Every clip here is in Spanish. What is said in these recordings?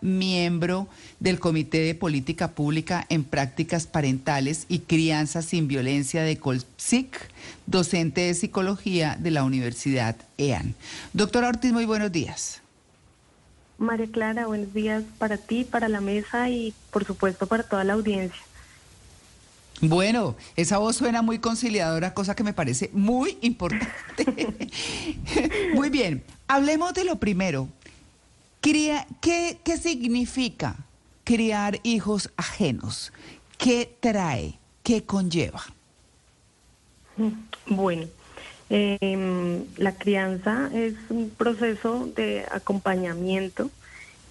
miembro del Comité de Política Pública en Prácticas Parentales y Crianza sin Violencia de Colpsic, docente de psicología de la Universidad EAN. Doctora Ortiz, muy buenos días. María Clara, buenos días para ti, para la mesa y por supuesto para toda la audiencia. Bueno, esa voz suena muy conciliadora, cosa que me parece muy importante. muy bien, hablemos de lo primero. ¿Qué, ¿Qué significa criar hijos ajenos? ¿Qué trae? ¿Qué conlleva? Bueno, em, la crianza es un proceso de acompañamiento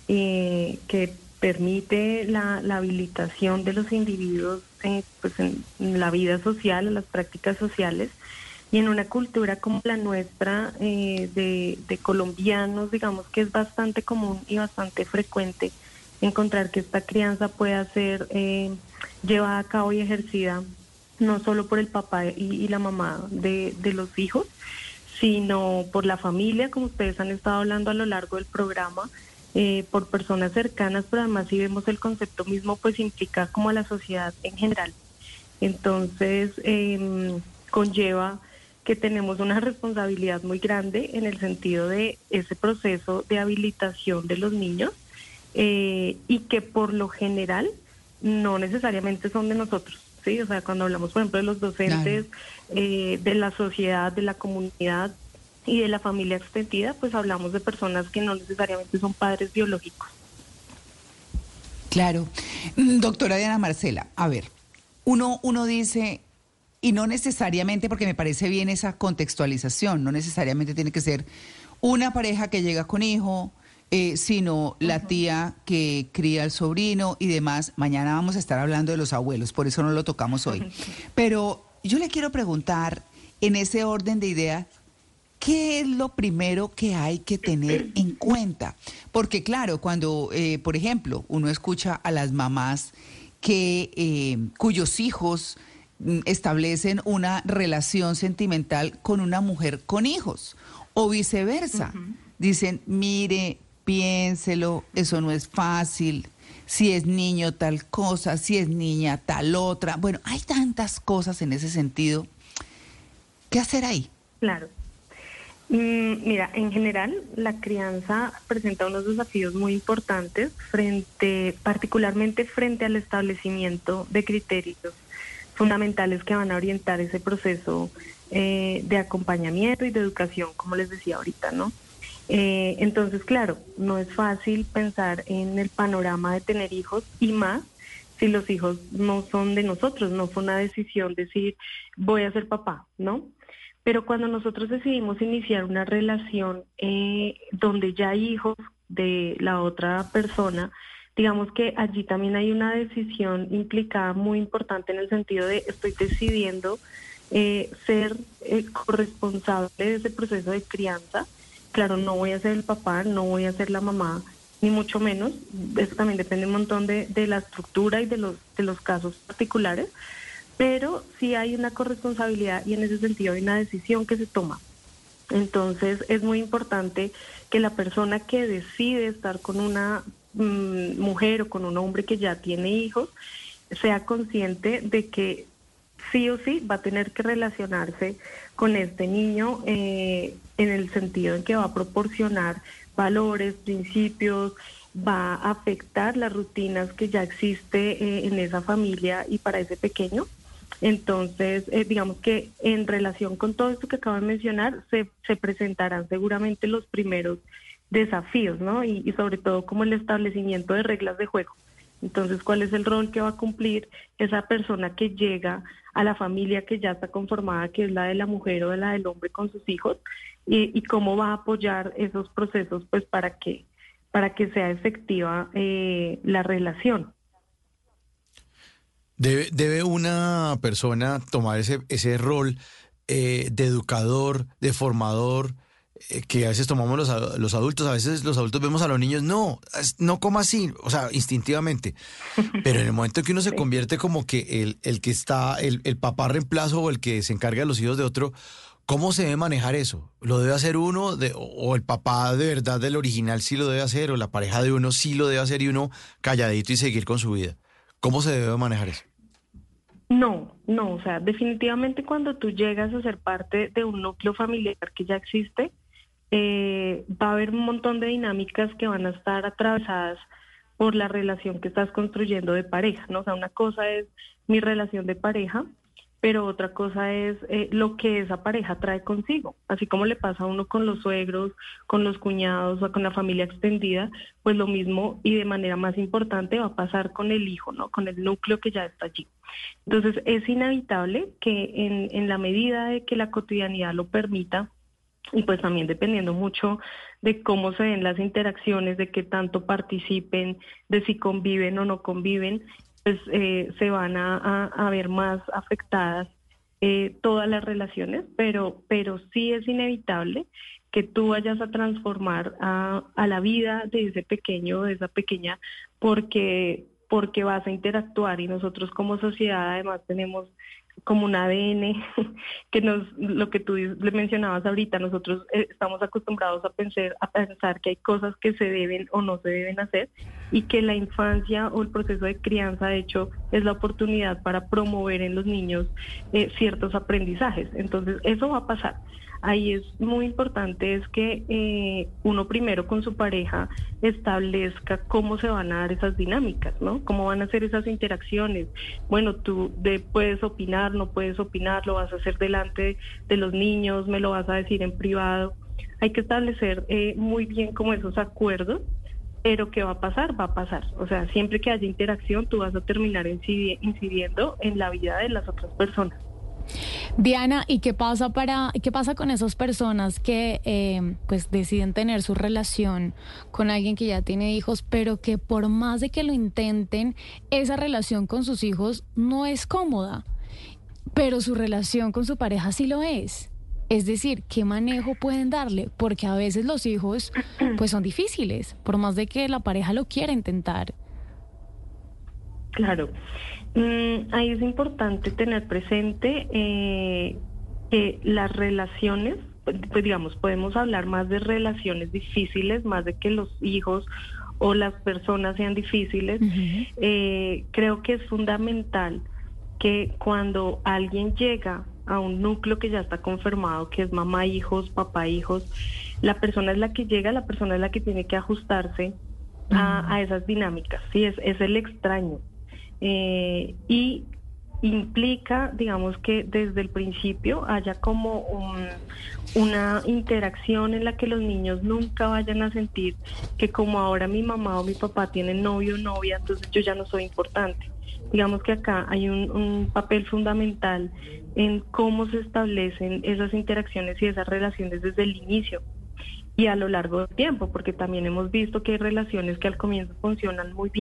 eh, que permite la, habilitación de los individuos eh, pues en, la vida social, en las prácticas sociales, y en una cultura como la nuestra eh, de, colombianos, digamos que es bastante común y bastante frecuente encontrar que esta crianza pueda ser eh, llevada a cabo y ejercida no solo por el papá y, la mamá de, los hijos, sino por la familia, como ustedes han estado hablando a lo largo del programa, eh, por personas cercanas, pero además si vemos el concepto mismo, pues implica como a la sociedad en general. Entonces, em, conlleva que tenemos una responsabilidad muy grande en el sentido de ese proceso de habilitación de los niños eh, y que por lo general no necesariamente son de nosotros. ¿sí? O sea, cuando hablamos, por ejemplo, de los docentes, eh, de la sociedad, de la comunidad y de la familia extendida, pues hablamos de personas que no necesariamente son padres biológicos. Claro. Mm, doctora Diana Marcela, a ver, uno, uno dice, y no necesariamente, porque me parece bien esa contextualización, no necesariamente tiene que ser una pareja que llega con hijo, eh, sino la tía que cría al sobrino y demás. Mañana vamos a estar hablando de los abuelos, por eso no lo tocamos hoy. Pero yo le quiero preguntar, en ese orden de ideas, ¿qué es lo primero que hay que tener en cuenta? Porque claro, cuando, eh, por ejemplo, uno escucha a las mamás que eh, cuyos hijos establecen una relación sentimental con una mujer con hijos o viceversa. Dicen, mire, piénselo, eso no es fácil. Si es niño tal cosa, si es niña tal otra. Bueno, hay tantas cosas en ese sentido. ¿Qué hacer ahí? Claro. Mm, mira, en general la crianza presenta unos desafíos muy importantes frente, particularmente frente al establecimiento de criterios fundamentales que van a orientar ese proceso eh, de acompañamiento y de educación, como les decía ahorita, ¿no? Eh, entonces, claro, no es fácil pensar en el panorama de tener hijos y más si los hijos no son de nosotros, no fue una decisión decir voy a ser papá, ¿no? Pero cuando nosotros decidimos iniciar una relación eh, donde ya hay hijos de la otra persona, digamos que allí también hay una decisión implicada muy importante en el sentido de estoy decidiendo eh, ser corresponsable de ese proceso de crianza Claro, no voy a ser el papá, no voy a ser la mamá, ni mucho menos. Eso también depende un montón de, la estructura y de los, de los casos particulares, pero sí hay una corresponsabilidad y en ese sentido hay una decisión que se toma. Entonces es muy importante que la persona que decide estar con una mm, mujer o con un hombre que ya tiene hijos sea consciente de que sí o sí va a tener que relacionarse con este niño eh, en el sentido en que va a proporcionar valores, principios, va a afectar las rutinas que ya existe eh, en esa familia y para ese pequeño. Entonces, eh, digamos que en relación con todo esto que acabo de mencionar, se, se presentarán seguramente los primeros desafíos, ¿no? Y, y sobre todo como el establecimiento de reglas de juego Entonces, ¿cuál es el rol que va a cumplir esa persona que llega a la familia que ya está conformada, que es la de la mujer o de la del hombre con sus hijos? Y, cómo va a apoyar esos procesos, pues, para que, para que sea efectiva eh, la relación. Debe, debe una persona tomar ese, ese rol eh, de educador, de formador, que a veces tomamos los, los, adultos, a veces los adultos vemos a los niños, no, no como así, o sea, instintivamente. Pero en el momento que uno se convierte como que el, el que está, el, el, papá reemplazo o el que se encarga de los hijos de otro, ¿cómo se debe manejar eso? ¿Lo debe hacer uno de, o el papá de verdad del original sí lo debe hacer o la pareja de uno sí lo debe hacer y uno calladito y seguir con su vida? ¿Cómo se debe manejar eso? No, no, o sea, definitivamente cuando tú llegas a ser parte de un núcleo familiar que ya existe, eh, va a haber un montón de dinámicas que van a estar atravesadas por la relación que estás construyendo de pareja, ¿no? O sea, una cosa es mi relación de pareja, pero otra cosa es eh, lo que esa pareja trae consigo. Así como le pasa a uno con los suegros, con los cuñados o con la familia extendida, pues lo mismo y de manera más importante va a pasar con el hijo, ¿no? Con el núcleo que ya está allí. Entonces es inevitable que en, en la medida de que la cotidianidad lo permita, y pues también dependiendo mucho de cómo se den las interacciones, de qué tanto participen, de si conviven o no conviven, pues eh, se van a, ver más afectadas eh, todas las relaciones, pero, pero sí es inevitable que tú vayas a transformar a, a la vida de ese pequeño, de esa pequeña, porque porque vas a interactuar. Y nosotros como sociedad además tenemos como un ADN que nos lo que tú le mencionabas ahorita nosotros eh, estamos acostumbrados a pensar a pensar que hay cosas que se deben o no se deben hacer y que la infancia o el proceso de crianza de hecho es la oportunidad para promover en los niños eh, ciertos aprendizajes. Entonces eso va a pasar ahí es muy importante es que eh, uno primero con su pareja establezca cómo se van a dar esas dinámicas, ¿no? Cómo van a ser esas interacciones. Bueno, tú puedes opinar, no puedes opinar, lo vas a hacer delante de los niños, me lo vas a decir en privado. Hay que establecer eh, muy bien como esos acuerdos pero ¿qué va a pasar? Va a pasar. O sea, siempre que haya interacción, tú vas a terminar incidiendo en la vida de las otras personas. Diana, ¿y qué pasa para qué pasa con esas personas que eh, pues deciden tener su relación con alguien que ya tiene hijos, pero que por más de que lo intenten, esa relación con sus hijos no es cómoda, pero su relación con su pareja sí lo es? Es decir, ¿qué manejo pueden darle? Porque a veces los hijos pues son difíciles, por más de que la pareja lo quiera intentar. Claro. Mm, ahí es importante tener presente eh, que las relaciones, pues, pues digamos, podemos hablar más de relaciones difíciles, más de que los hijos o las personas sean difíciles. Eh, creo que es fundamental que cuando alguien llega a un núcleo que ya está confirmado, que es mamá, hijos, papá, hijos, la persona es la que llega, la persona es la que tiene que ajustarse a, esas dinámicas. Sí, es, es el extraño. Eh, y implica, digamos que desde el principio haya como una interacción en la que los niños nunca vayan a sentir que como ahora mi mamá o mi papá tienen novio o novia, entonces yo ya no soy importante. Digamos que acá hay un, un papel fundamental en cómo se establecen esas interacciones y esas relaciones desde el inicio y a lo largo del tiempo, porque también hemos visto que hay relaciones que al comienzo funcionan muy bien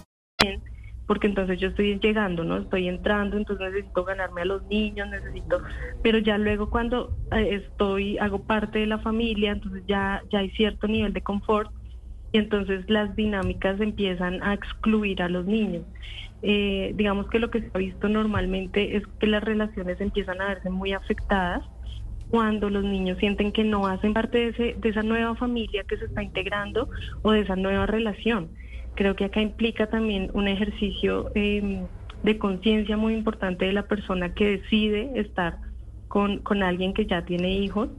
Porque entonces yo estoy llegando, ¿no? Estoy entrando, entonces necesito ganarme a los niños, necesito, pero ya luego cuando eh, estoy, hago parte de la familia, entonces ya, ya hay cierto nivel de confort y entonces las dinámicas empiezan a excluir a los niños. Eh, digamos que lo que se ha visto normalmente es que las relaciones empiezan a verse muy afectadas cuando los niños sienten que no hacen parte de, ese, de esa nueva familia que se está integrando o de esa nueva relación. Creo que acá implica también un ejercicio eh, de conciencia muy importante de la persona que decide estar con, con alguien que ya tiene hijos,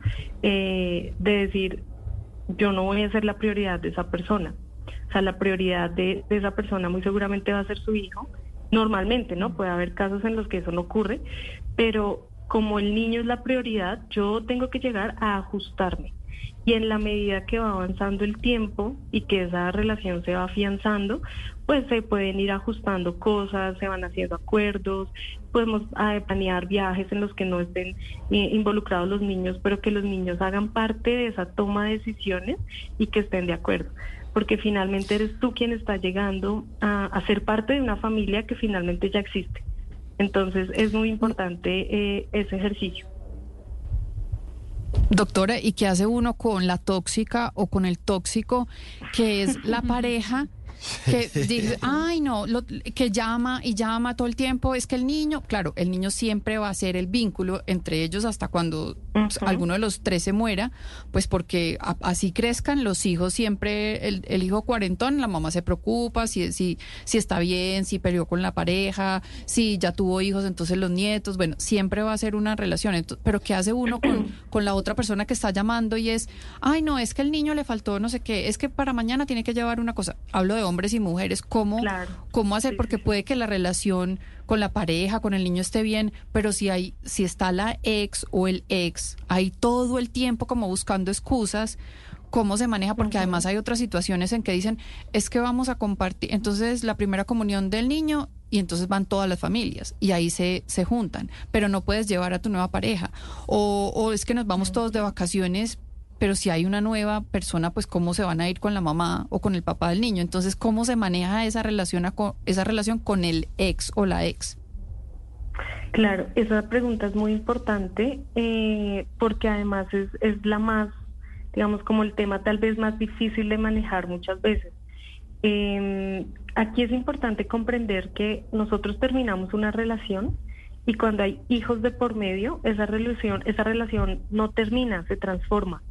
eh, de decir, yo no voy a ser la prioridad de esa persona. O sea, la prioridad de esa persona muy seguramente va a ser su hijo. Normalmente, ¿no? Puede haber casos en los que eso no ocurre, pero como el niño es la prioridad, yo tengo que llegar a ajustarme. Y en la medida que va avanzando el tiempo y que esa relación se va afianzando, pues se pueden ir ajustando cosas, se van haciendo acuerdos, podemos ah, planear viajes en los que no estén eh, involucrados los niños, pero que los niños hagan parte de esa toma de decisiones y que estén de acuerdo. Porque finalmente eres tú quien está llegando a, ser parte de una familia que finalmente ya existe. Entonces es muy importante eh, ese ejercicio. Doctora, ¿y qué hace uno con la tóxica o con el tóxico, que es la pareja? que dice, ay no, lo- que llama y llama todo el tiempo, es que el niño, claro, el niño siempre va a ser el vínculo entre ellos hasta cuando pues, alguno de los tres se muera, pues porque a- así crezcan los hijos siempre, el, el hijo cuarentón, la mamá se preocupa si, si, si está bien, si peleó con la pareja, si ya tuvo hijos, entonces los nietos, bueno, siempre va a ser una relación, ento- pero ¿qué hace uno con, con la otra persona que está llamando y es, ay no, es que el niño le faltó no sé qué, es que para mañana tiene que llevar una cosa, hablo de hombres y mujeres, ¿cómo, Claro. cómo hacer? Sí, Porque sí. puede que la relación con la pareja, con el niño esté bien, pero si hay, si está la ex o el ex, ahí todo el tiempo como buscando excusas, ¿cómo se maneja? Porque además hay otras situaciones en que dicen, es que vamos a compartir, entonces la primera comunión del niño y entonces van todas las familias y ahí se, se juntan, pero no puedes llevar a tu nueva pareja. O, o es que nos vamos todos de vacaciones, pero si hay una nueva persona, pues cómo se van a ir con la mamá o con el papá del niño. Entonces, ¿cómo se maneja esa relación, a esa relación con el ex o la ex? Claro, esa pregunta es muy importante eh, porque además es, es la más, digamos, como el tema tal vez más difícil de manejar muchas veces. Eh, aquí es importante comprender que nosotros terminamos una relación y cuando hay hijos de por medio, esa relación, esa relación no termina, se transforma,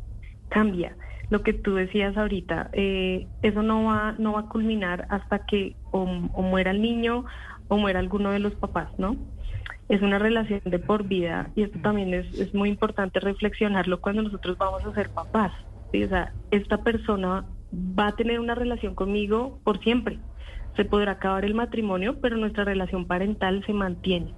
cambia. Lo que tú decías ahorita, eh, eso no va, no va a culminar hasta que o, o muera el niño o muera alguno de los papás, ¿no? es una relación de por vida y esto también es, es muy importante reflexionarlo cuando nosotros vamos a ser papás. ¿sí? O sea, esta persona va a tener una relación conmigo por siempre. Se podrá acabar el matrimonio, pero nuestra relación parental se mantiene.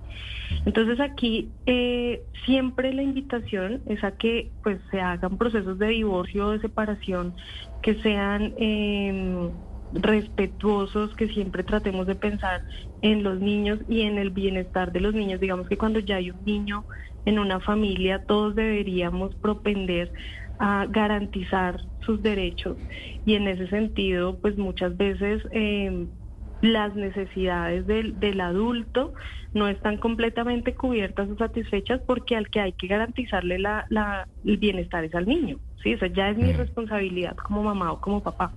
Entonces aquí eh, siempre la invitación es a que pues se hagan procesos de divorcio o de separación que sean eh, respetuosos, que siempre tratemos de pensar en los niños y en el bienestar de los niños. Digamos que cuando ya hay un niño en una familia, todos deberíamos propender a garantizar sus derechos y en ese sentido, pues muchas veces eh, las necesidades del, del adulto no están completamente cubiertas o satisfechas porque al que hay que garantizarle la, la- el bienestar es al niño. Sí, eso ya es mi responsabilidad como mamá o como papá.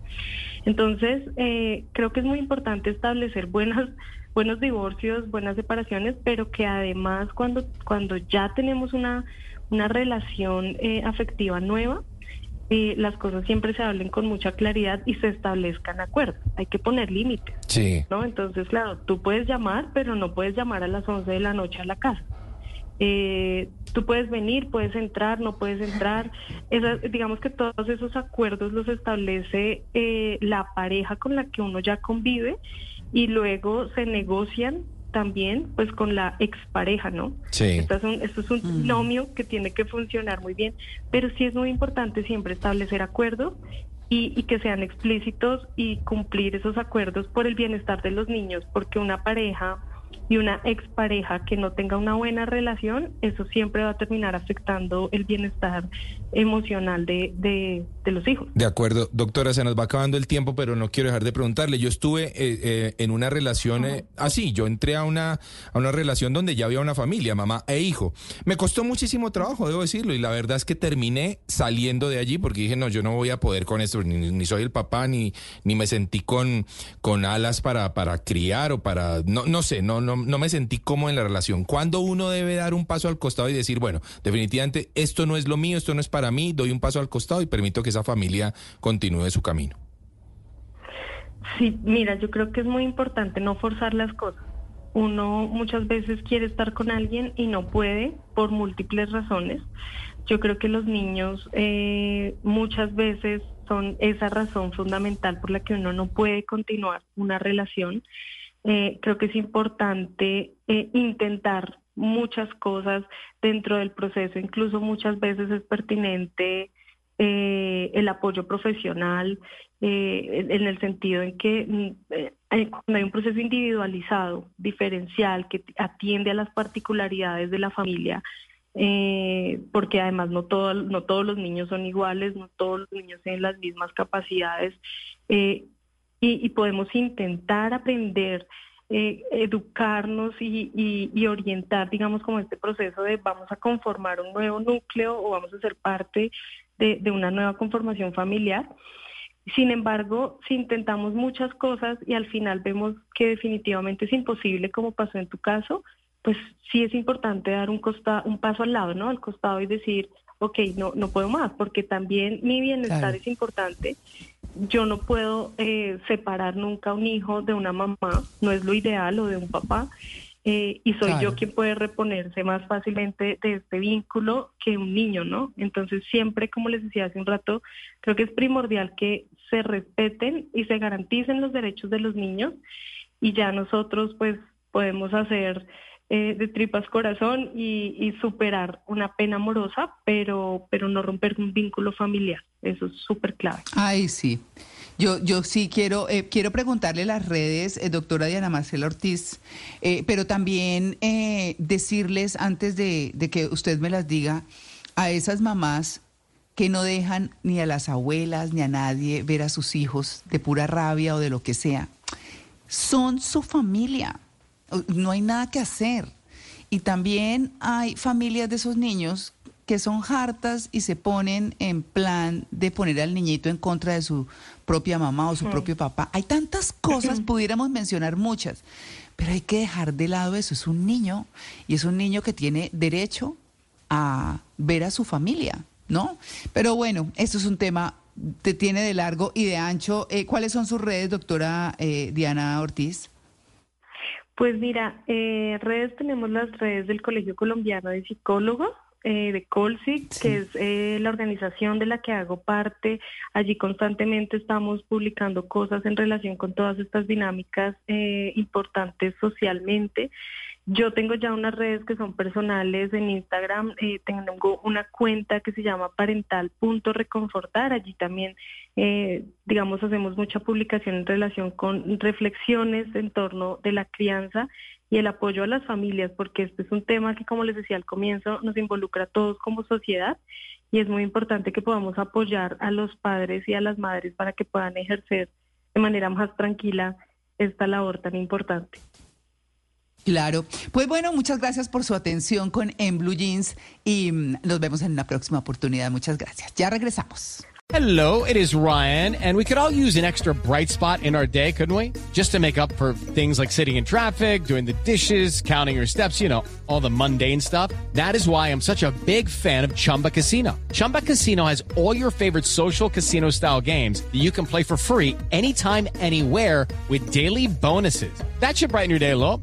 Entonces, eh, creo que es muy importante establecer buenas, buenos divorcios, buenas separaciones, pero que además cuando, cuando ya tenemos una, una relación eh, afectiva nueva, eh, las cosas siempre se hablen con mucha claridad y se establezcan acuerdos. Hay que poner límites. Sí. ¿no? Entonces, claro, tú puedes llamar, pero no puedes llamar a las 11 de la noche a la casa. Eh, tú puedes venir, puedes entrar, no puedes entrar. Esa- digamos que todos esos acuerdos los establece eh, la pareja con la que uno ya convive y luego se negocian también pues con la expareja, ¿no? Sí. Esto es un, esto es un binomio que tiene que funcionar muy bien, pero sí es muy importante siempre establecer acuerdos y, y que sean explícitos y cumplir esos acuerdos por el bienestar de los niños, porque una pareja y una expareja que no tenga una buena relación, eso siempre va a terminar afectando el bienestar emocional de, de, de los hijos. De acuerdo, doctora, se nos va acabando el tiempo, pero no quiero dejar de preguntarle. Yo estuve eh, eh, en una relación eh, así, yo entré a una, a una relación donde ya había una familia, mamá e hijo. Me costó muchísimo trabajo, debo decirlo, y la verdad es que terminé saliendo de allí porque dije, no, yo no voy a poder con esto, ni, ni soy el papá, ni, ni me sentí con, con alas para, para criar o para, no, no sé, no, no, no me sentí como en la relación. ¿Cuándo uno debe dar un paso al costado y decir, bueno, definitivamente esto no es lo mío, esto no es para mí, doy un paso al costado y permito que esa familia continúe su camino? Sí, mira, yo creo que es muy importante no forzar las cosas. Uno muchas veces quiere estar con alguien y no puede por múltiples razones. Yo creo que los niños eh, muchas veces son esa razón fundamental por la que uno no puede continuar una relación. Eh, creo que es importante eh, intentar muchas cosas dentro del proceso, incluso muchas veces es pertinente el apoyo profesional, eh, en el sentido en que mm, eh, hay un proceso individualizado, diferencial, que atiende a las particularidades de la familia, eh, porque además no, todo, no todos los niños son iguales, no todos los niños tienen las mismas capacidades, y, podemos intentar aprender. educarnos y, orientar, digamos, como este proceso de vamos a conformar un nuevo núcleo o vamos a ser parte de, de una nueva conformación familiar. Sin embargo, si intentamos muchas cosas y al final vemos que definitivamente es imposible, como pasó en tu caso, pues sí es importante dar un, costa, un paso al lado, ¿no? Al costado y decir, ok, no, no puedo más, porque también mi bienestar es importante. Yo no puedo eh, separar nunca un hijo de una mamá, no es lo ideal, o de un papá. Eh, y soy yo quien puede reponerse más fácilmente de este vínculo que un niño, ¿no? Entonces siempre, como les decía hace un rato, creo que es primordial que se respeten y se garanticen los derechos de los niños y ya nosotros pues podemos hacer eh, de tripas corazón y, y, superar una pena amorosa, pero, pero no romper un vínculo familiar. Eso es súper clave. Ay, sí. Yo, yo sí quiero, eh, quiero preguntarle las redes, eh, doctora Diana Marcela Ortiz, eh, pero también decirles antes de, de que usted me las diga a esas mamás que no dejan ni a las abuelas ni a nadie ver a sus hijos de pura rabia o de lo que sea. Son su familia. No hay nada que hacer. Y también hay familias de esos niños que son hartas y se ponen en plan de poner al niñito en contra de su propia mamá o su propio papá. Hay tantas cosas, pudiéramos mencionar muchas, pero hay que dejar de lado eso. Es un niño y es un niño que tiene derecho a ver a su familia, ¿no? Pero bueno, esto es un tema que tiene de largo y de ancho. Eh, ¿Cuáles son sus redes, doctora eh, Diana Ortiz? Pues mira, eh, redes tenemos las redes del Colegio Colombiano de Psicólogos, eh, de Colsic, que es eh, la organización de la que hago parte. Allí constantemente estamos publicando cosas en relación con todas estas dinámicas eh, importantes socialmente. Yo tengo ya unas redes que son personales en Instagram, eh, tengo una cuenta que se llama parental.reconfortar, allí también, eh, digamos, hacemos mucha publicación en relación con reflexiones en torno de la crianza y el apoyo a las familias, porque este es un tema que, como les decía al comienzo, nos involucra a todos como sociedad y es muy importante que podamos apoyar a los padres y a las madres para que puedan ejercer de manera más tranquila esta labor tan importante. Claro. Pues bueno, muchas gracias por su atención con En Blue Jeans y mm, nos vemos en una próxima oportunidad. Muchas gracias. Ya regresamos. Hello, it is Ryan, and we could all use an extra bright spot in our day, couldn't we? Just to make up for things like sitting in traffic, doing the dishes, counting your steps, you know, all the mundane stuff. That is why I'm such a big fan of Chumba Casino. Chumba Casino has all your favorite social casino style games that you can play for free anytime, anywhere with daily bonuses. That should brighten your day a little.